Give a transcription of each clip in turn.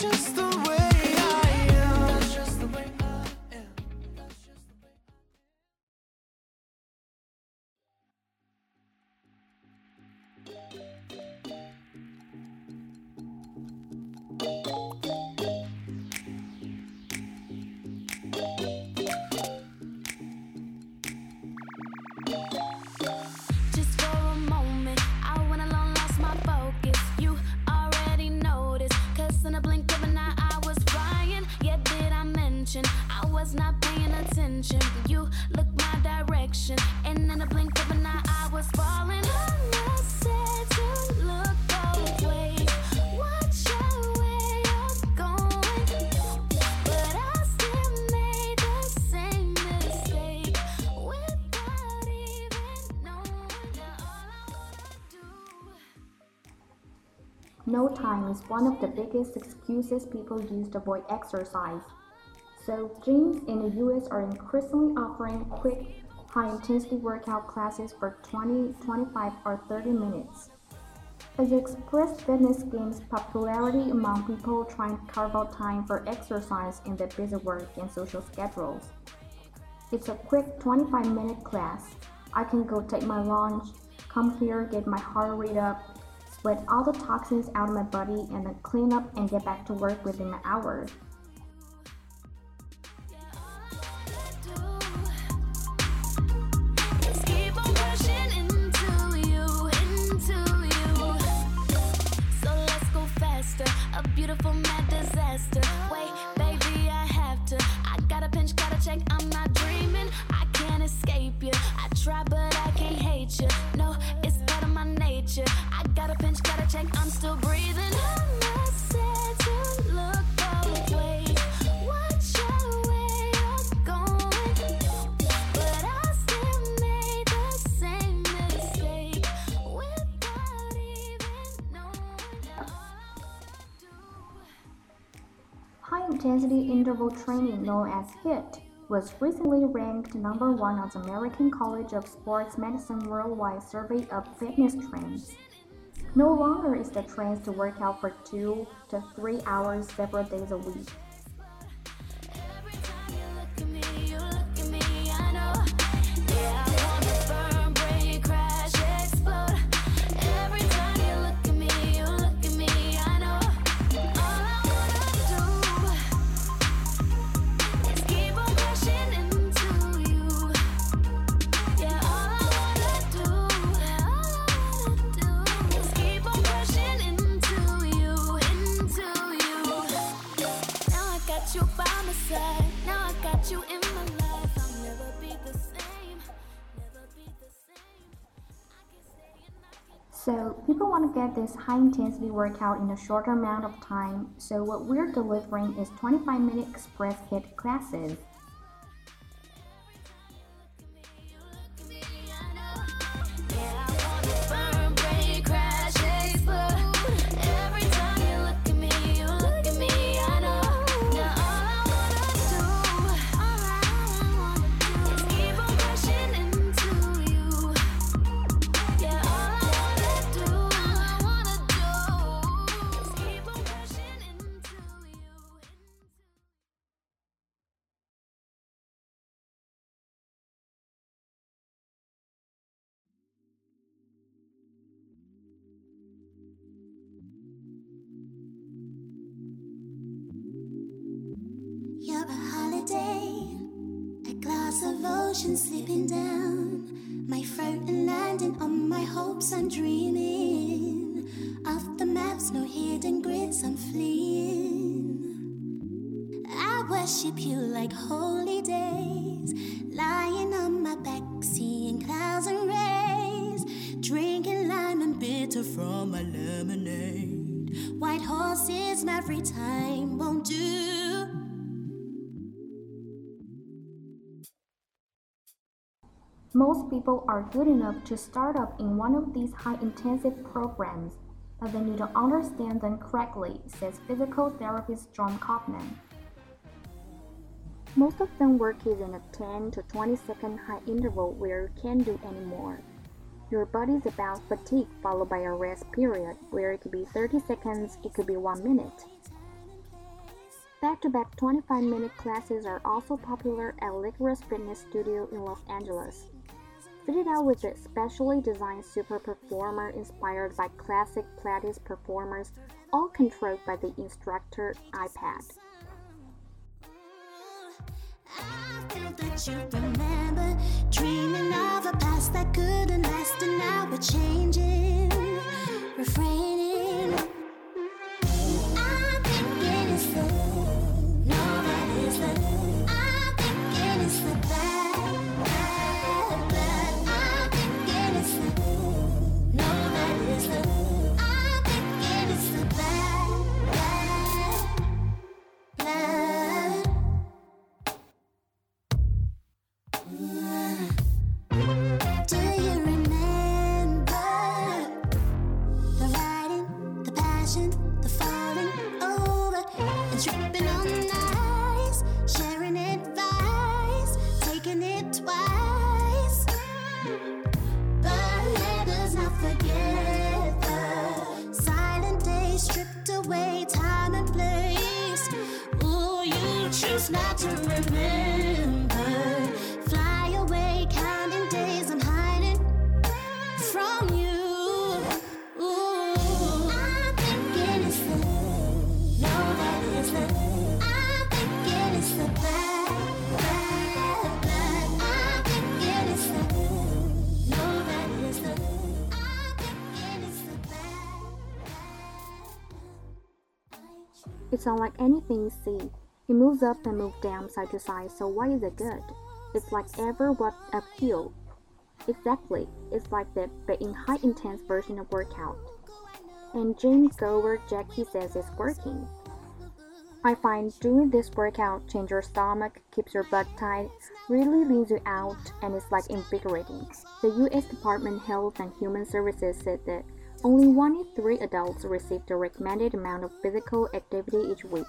Just No time is one of the biggest excuses people use to avoid exercise. So, gyms in the US are increasingly offering quick, high intensity workout classes for 20, 25, or 30 minutes. As Express Fitness gains popularity among people trying to carve out time for exercise in their busy work and social schedules. It's a quick 25 minute class. I can go take my lunch, come here, get my heart rate up, sweat all the toxins out of my body, and then clean up and get back to work within an hour. Training, known as HIIT, was recently ranked number one on the American College of Sports Medicine Worldwide Survey of Fitness Trends. No longer is the trend to work out for two to three hours several days a week. This high intensity workout in a shorter amount of time, so what we're delivering is 25 minute express HIIT classes. I'm dreaming. Off the maps, no hidden grids, I'm fleeing. I worship you like holy days, lying on my back, seeing clouds and rays, drinking lime and bitter from my lemonade. White horses, every time won't do. Most people are good enough to start up in one of these high intensive programs, but they need to understand them correctly, says physical therapist John Kaufman. Most of them work in a 10 to 20 second high interval where you can't do any more. Your body's about fatigue followed by a rest period where it could be 30 seconds, it could be 1 minute. Back to back 25 minute classes are also popular at Licorice Fitness Studio in Los Angeles. Fitted out with a specially designed super performer inspired by classic Pilates reformers, all controlled by the instructor iPad. refraining It's unlike anything you see. It moves up and moves down side to side, so why is it good? It's like ever what uphill. Exactly, it's like that, but in high intense version of workout. And gym goer Jackie says it's working. I find doing this workout changes your stomach, keeps your butt tight, really leans you out, and it's like invigorating. The U.S. Department of Health and Human Services said that only one in three adults receive the recommended amount of physical activity each week.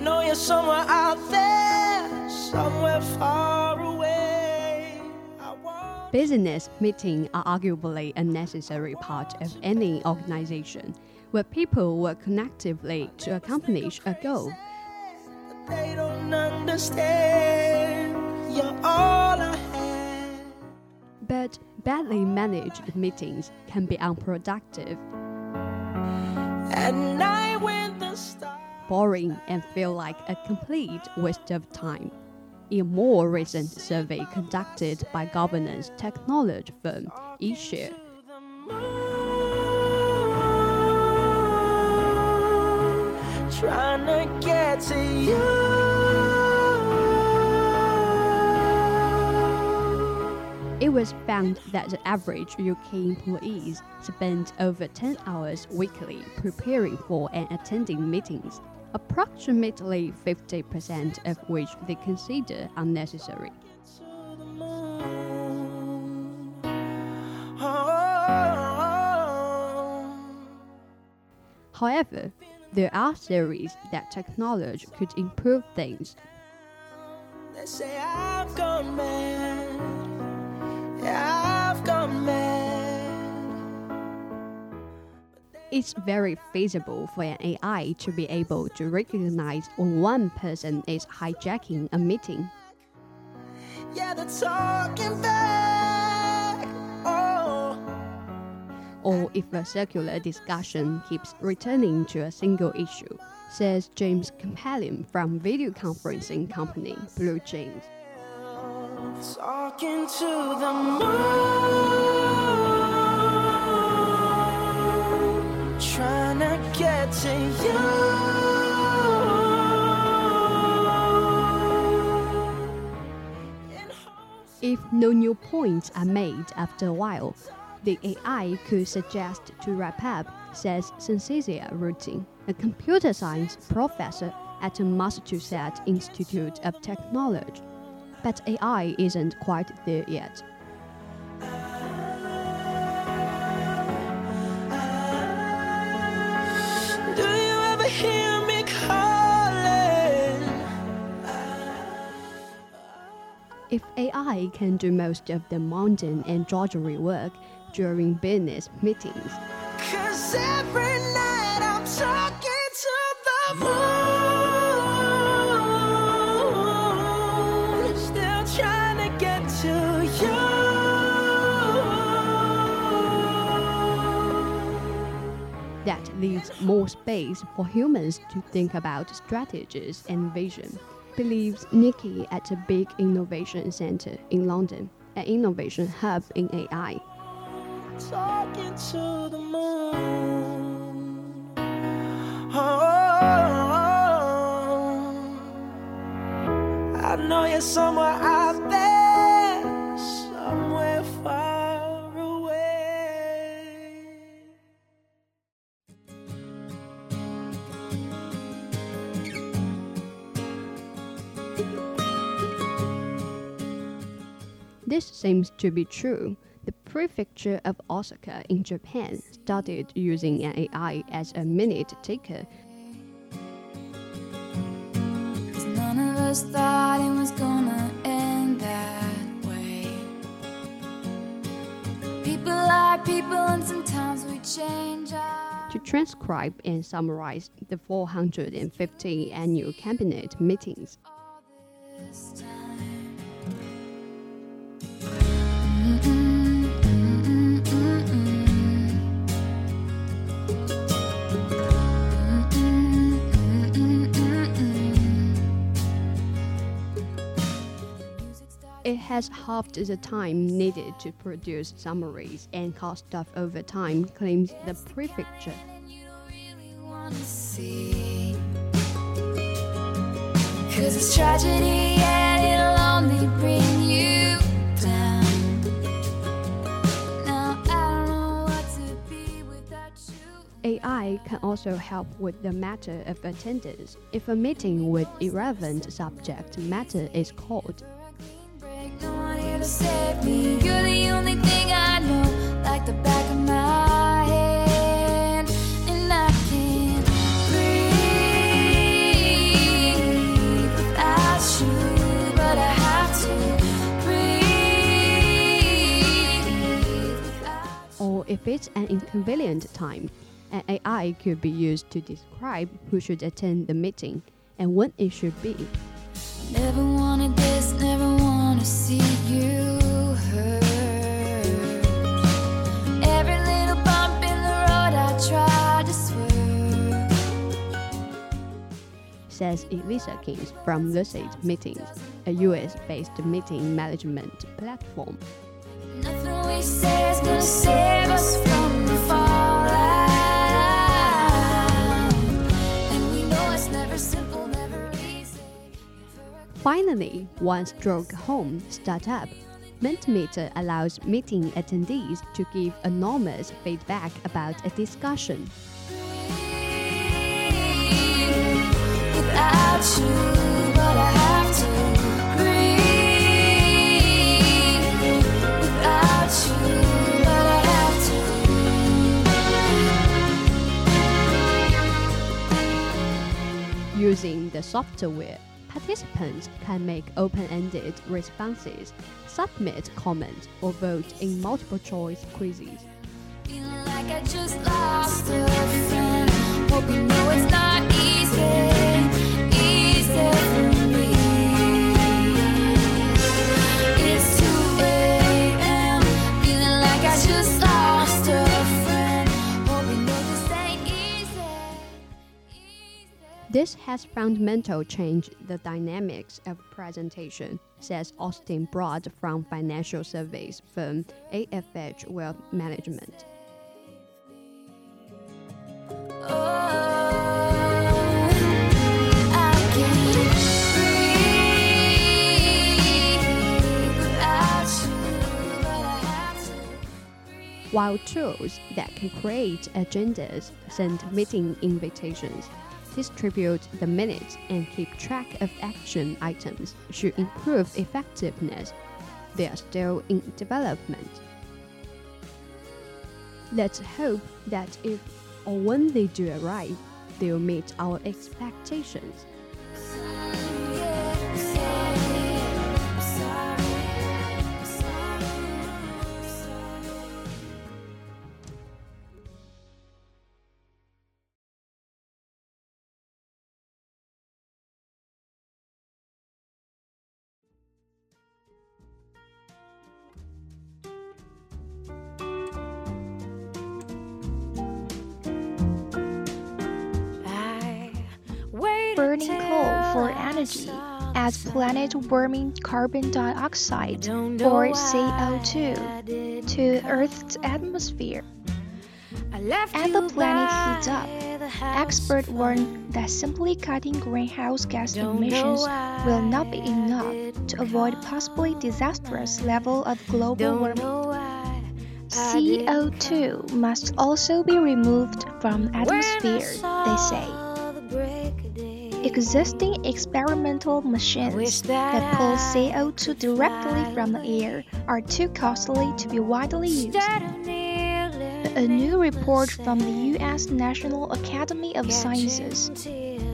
Know you're somewhere out there, somewhere far away. Business meetings are arguably a necessary part of any organization where people work connectively to accomplish a goal. they don't understand. You're all I. But badly managed meetings can be unproductive, At night when the stars boring, and feel like a complete waste of time. In a more recent survey conducted by governance technology firm eShare, trying to get to you. It was found that the average UK employees spend over 10 hours weekly preparing for and attending meetings, approximately 50% of which they consider unnecessary. However, there are theories that technology could improve things. They say I've gone mad. Yeah, It's very feasible for an AI to be able to recognize when one person is hijacking a meeting. Yeah, they're talking back. Oh, or if a circular discussion keeps returning to a single issue, says James Compellion from video conferencing company Blue Jeans. talking to the moon. Get to you. If no new points are made after a while, the AI could suggest to wrap up, says Cynthia Rudin, a computer science professor at Massachusetts Institute of Technology. But AI isn't quite there yet. If AI can do most of the mundane and drudgery work during business meetings, Cause every night I'm talking to the moon. Still trying to get to you. that leaves more space for humans to think about strategies and vision, believes Nikki at a big innovation center in London, an innovation hub in AI. Talking to the moon. Oh, I know you're somewhere out This seems to be true. The prefecture of Osaka in Japan started using an AI as a minute taker none of us thought it was gonna end that way. People are people, and sometimes we change our. to transcribe and summarize the 450 annual cabinet meetings. it has halved the time needed to produce summaries and cut stuff over time, claims the prefecture. Cause it's tragedy and it'll only bring you down. AI can also help with the matter of attendance if a meeting with irrelevant subject matter is called no one here to save me. You're the only thing I know, like the back of my hand. And I can't breathe without you, but I have to breathe. Or if it's an inconvenient time, an AI could be used to describe who should attend the meeting and when it should be. Says Elisa Kings from Lucid Meetings, a US based meeting management platform. Finally, one Stockholm startup. Mentimeter allows meeting attendees to give anonymous feedback about a discussion. Without you, but I have to breathe. Without you, but I have Using the software, participants can make open ended responses, submit comments, or vote in multiple choice quizzes. Hope you know it's not easy, easy This has fundamentally changed the dynamics of presentation, says Austin Broad from financial surveys firm AFH Wealth Management. While tools that can create agendas, send meeting invitations, distribute the minutes, and keep track of action items should improve effectiveness, they are still in development. Let's hope that if or when they do arrive, they'll meet our expectations. Planet warming carbon dioxide or CO2 to Earth's atmosphere. As the planet heats up, experts warn that simply cutting greenhouse gas emissions will not be enough to avoid possibly disastrous level of global warming. CO2 must also be removed from atmosphere, they say. Existing experimental machines that pull CO2 directly from the air are too costly to be widely used. A new report from the US National Academy of Sciences,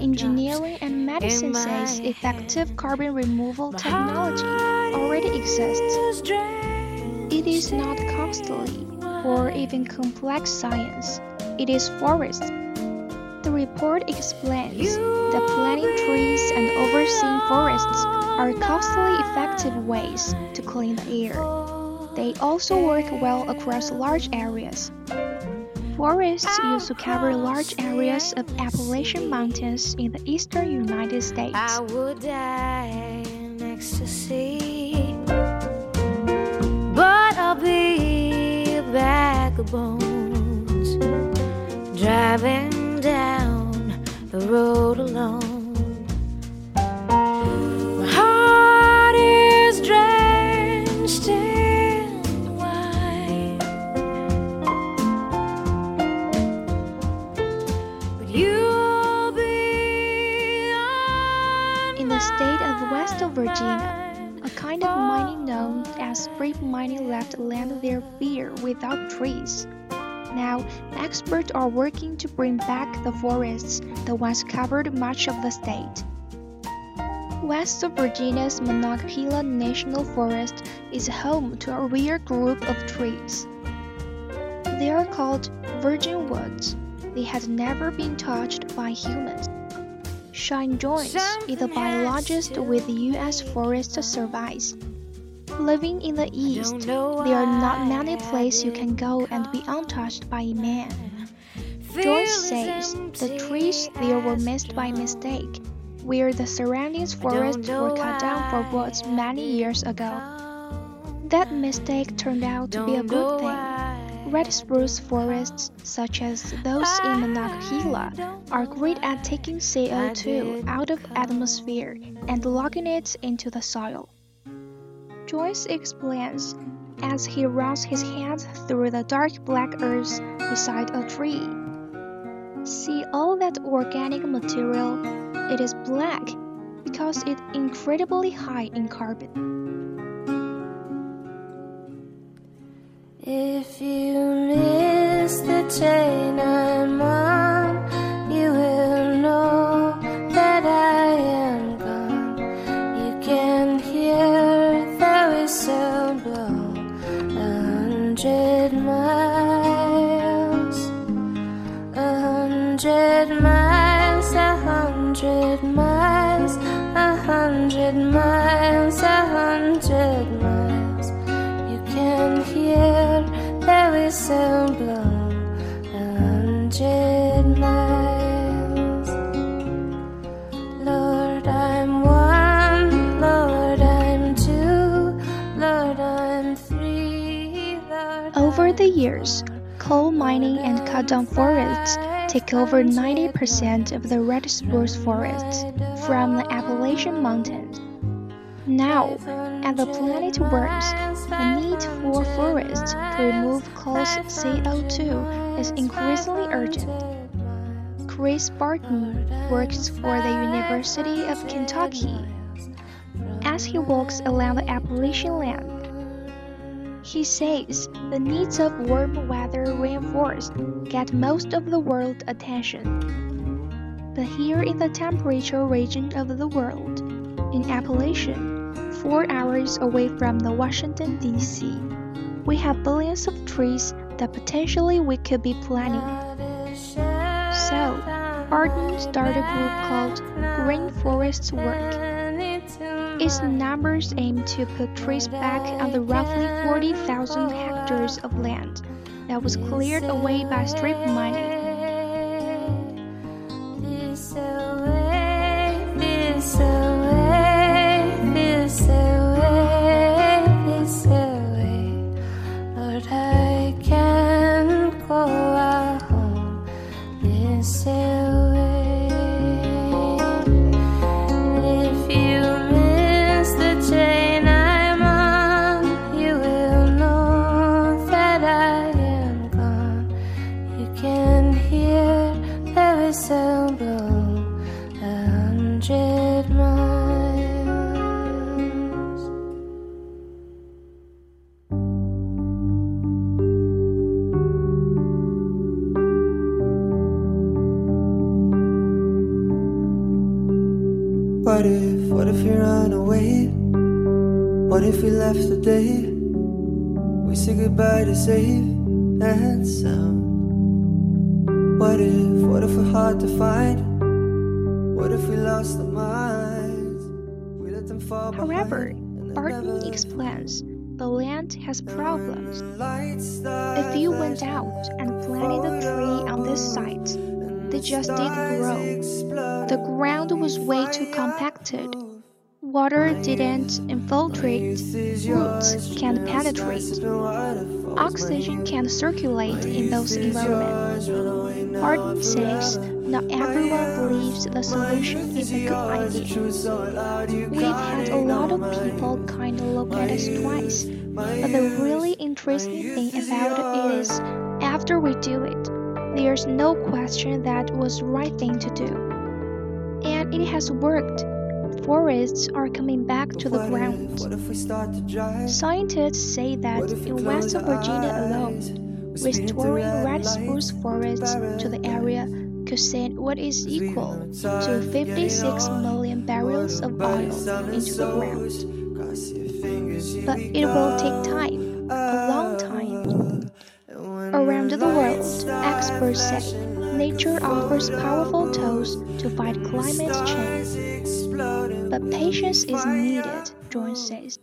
Engineering and Medicine says effective carbon removal technology already exists. It is not costly or even complex science. It is forests. The report explains that planting trees and overseeing forests are costly effective ways to clean the air. They also work well across large areas. Forests used to cover large areas of Appalachian Mountains in the eastern United States down the road alone. My heart is drenched in wine, but you'll be in the state of West of Virginia. A kind of mining known as strip mining left land there bare without trees. Now, experts are working to bring back the forests that once covered much of the state. West of Virginia's Monongahela National Forest is home to a rare group of trees. They are called virgin woods. They had never been touched by humans. Shine Jones is a biologist with the U.S. Forest Service. Living in the East, there are not many places you can go and be untouched by man. Joyce says the trees there were missed by mistake, where the surrounding forests were cut down for woods many years ago. That mistake turned out to be a good thing. Red spruce forests, such as those in Monongahela, are great at taking CO2 out of atmosphere and locking it into the soil. Joyce explains as he runs his hands through the dark black earth beside a tree. See all that organic material? It is black because it's incredibly high in carbon. If you miss the train years, coal mining and cut down forests take over 90% of the red spruce forests from the Appalachian Mountains. Now, as the planet warms, the need for forests to remove coal's CO2 is increasingly urgent. Chris Barton works for the University of Kentucky. As he walks along the Appalachian land, he says the needs of warm weather rainforest get most of the world's attention. But here in the temperature region of the world, in Appalachian, four hours away from the Washington D.C., we have billions of trees that potentially we could be planting. So, Arden started a group called Green Forests Work. Its numbers aim to put trees back on the roughly 40,000 hectares of land that was cleared away by strip mining. A hundred miles. What if, what if you run away? What if we left today? We say goodbye to safe and sound. What if, what if we're hard to find? What if we lost our minds? We let them fall However. Barton explains the land has problems. If you went out and planted a tree on this site, they just didn't grow. The ground was way too compacted. Water didn't infiltrate, roots can't penetrate, oxygen can't circulate in those environments. Barton says not everyone believes the solution is a good idea. We've had a lot of people kind of look at us twice, but the really interesting thing about it is after we do it, there's no question that was the right thing to do. And it has worked. forests are coming back to the ground. Scientists say that in West Virginia alone, restoring red spruce forests to the area could send what is equal to time 56 getting million barrels of oil into the ground. Cross your fingers, here But it will take time, a long time. Around the world, experts say nature offers powerful tools to fight climate change. But patience is needed, John says.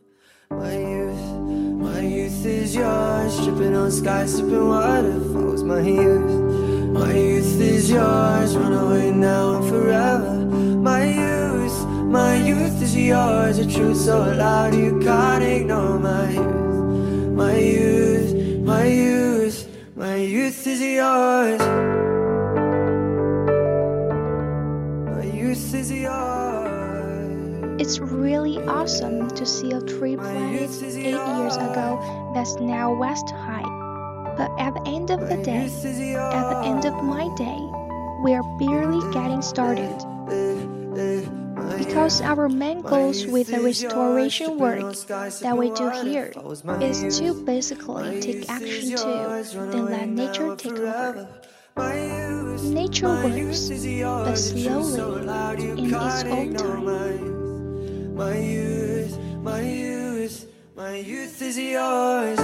Youth is yours. Tripping on skies, sipping water, waterfalls. My youth, my youth is yours. Run away now and forever. My youth, my youth is yours. A truth so loud you can't ignore. My youth, my youth, my youth, my youth is yours. My youth is yours. It's really awesome to see a tree planted eight years ago that's now west high. But at the end of the day, at the end of my day, we are barely getting started. Because our main goals with the restoration work that we do here is to basically take action too, then let nature take over. Nature works, but slowly, in its own time. My youth, my youth, my youth is yours.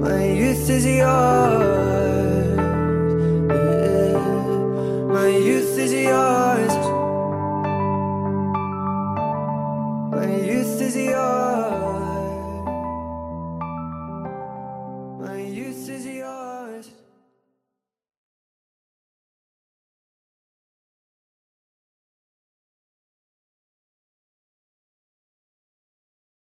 My youth is yours.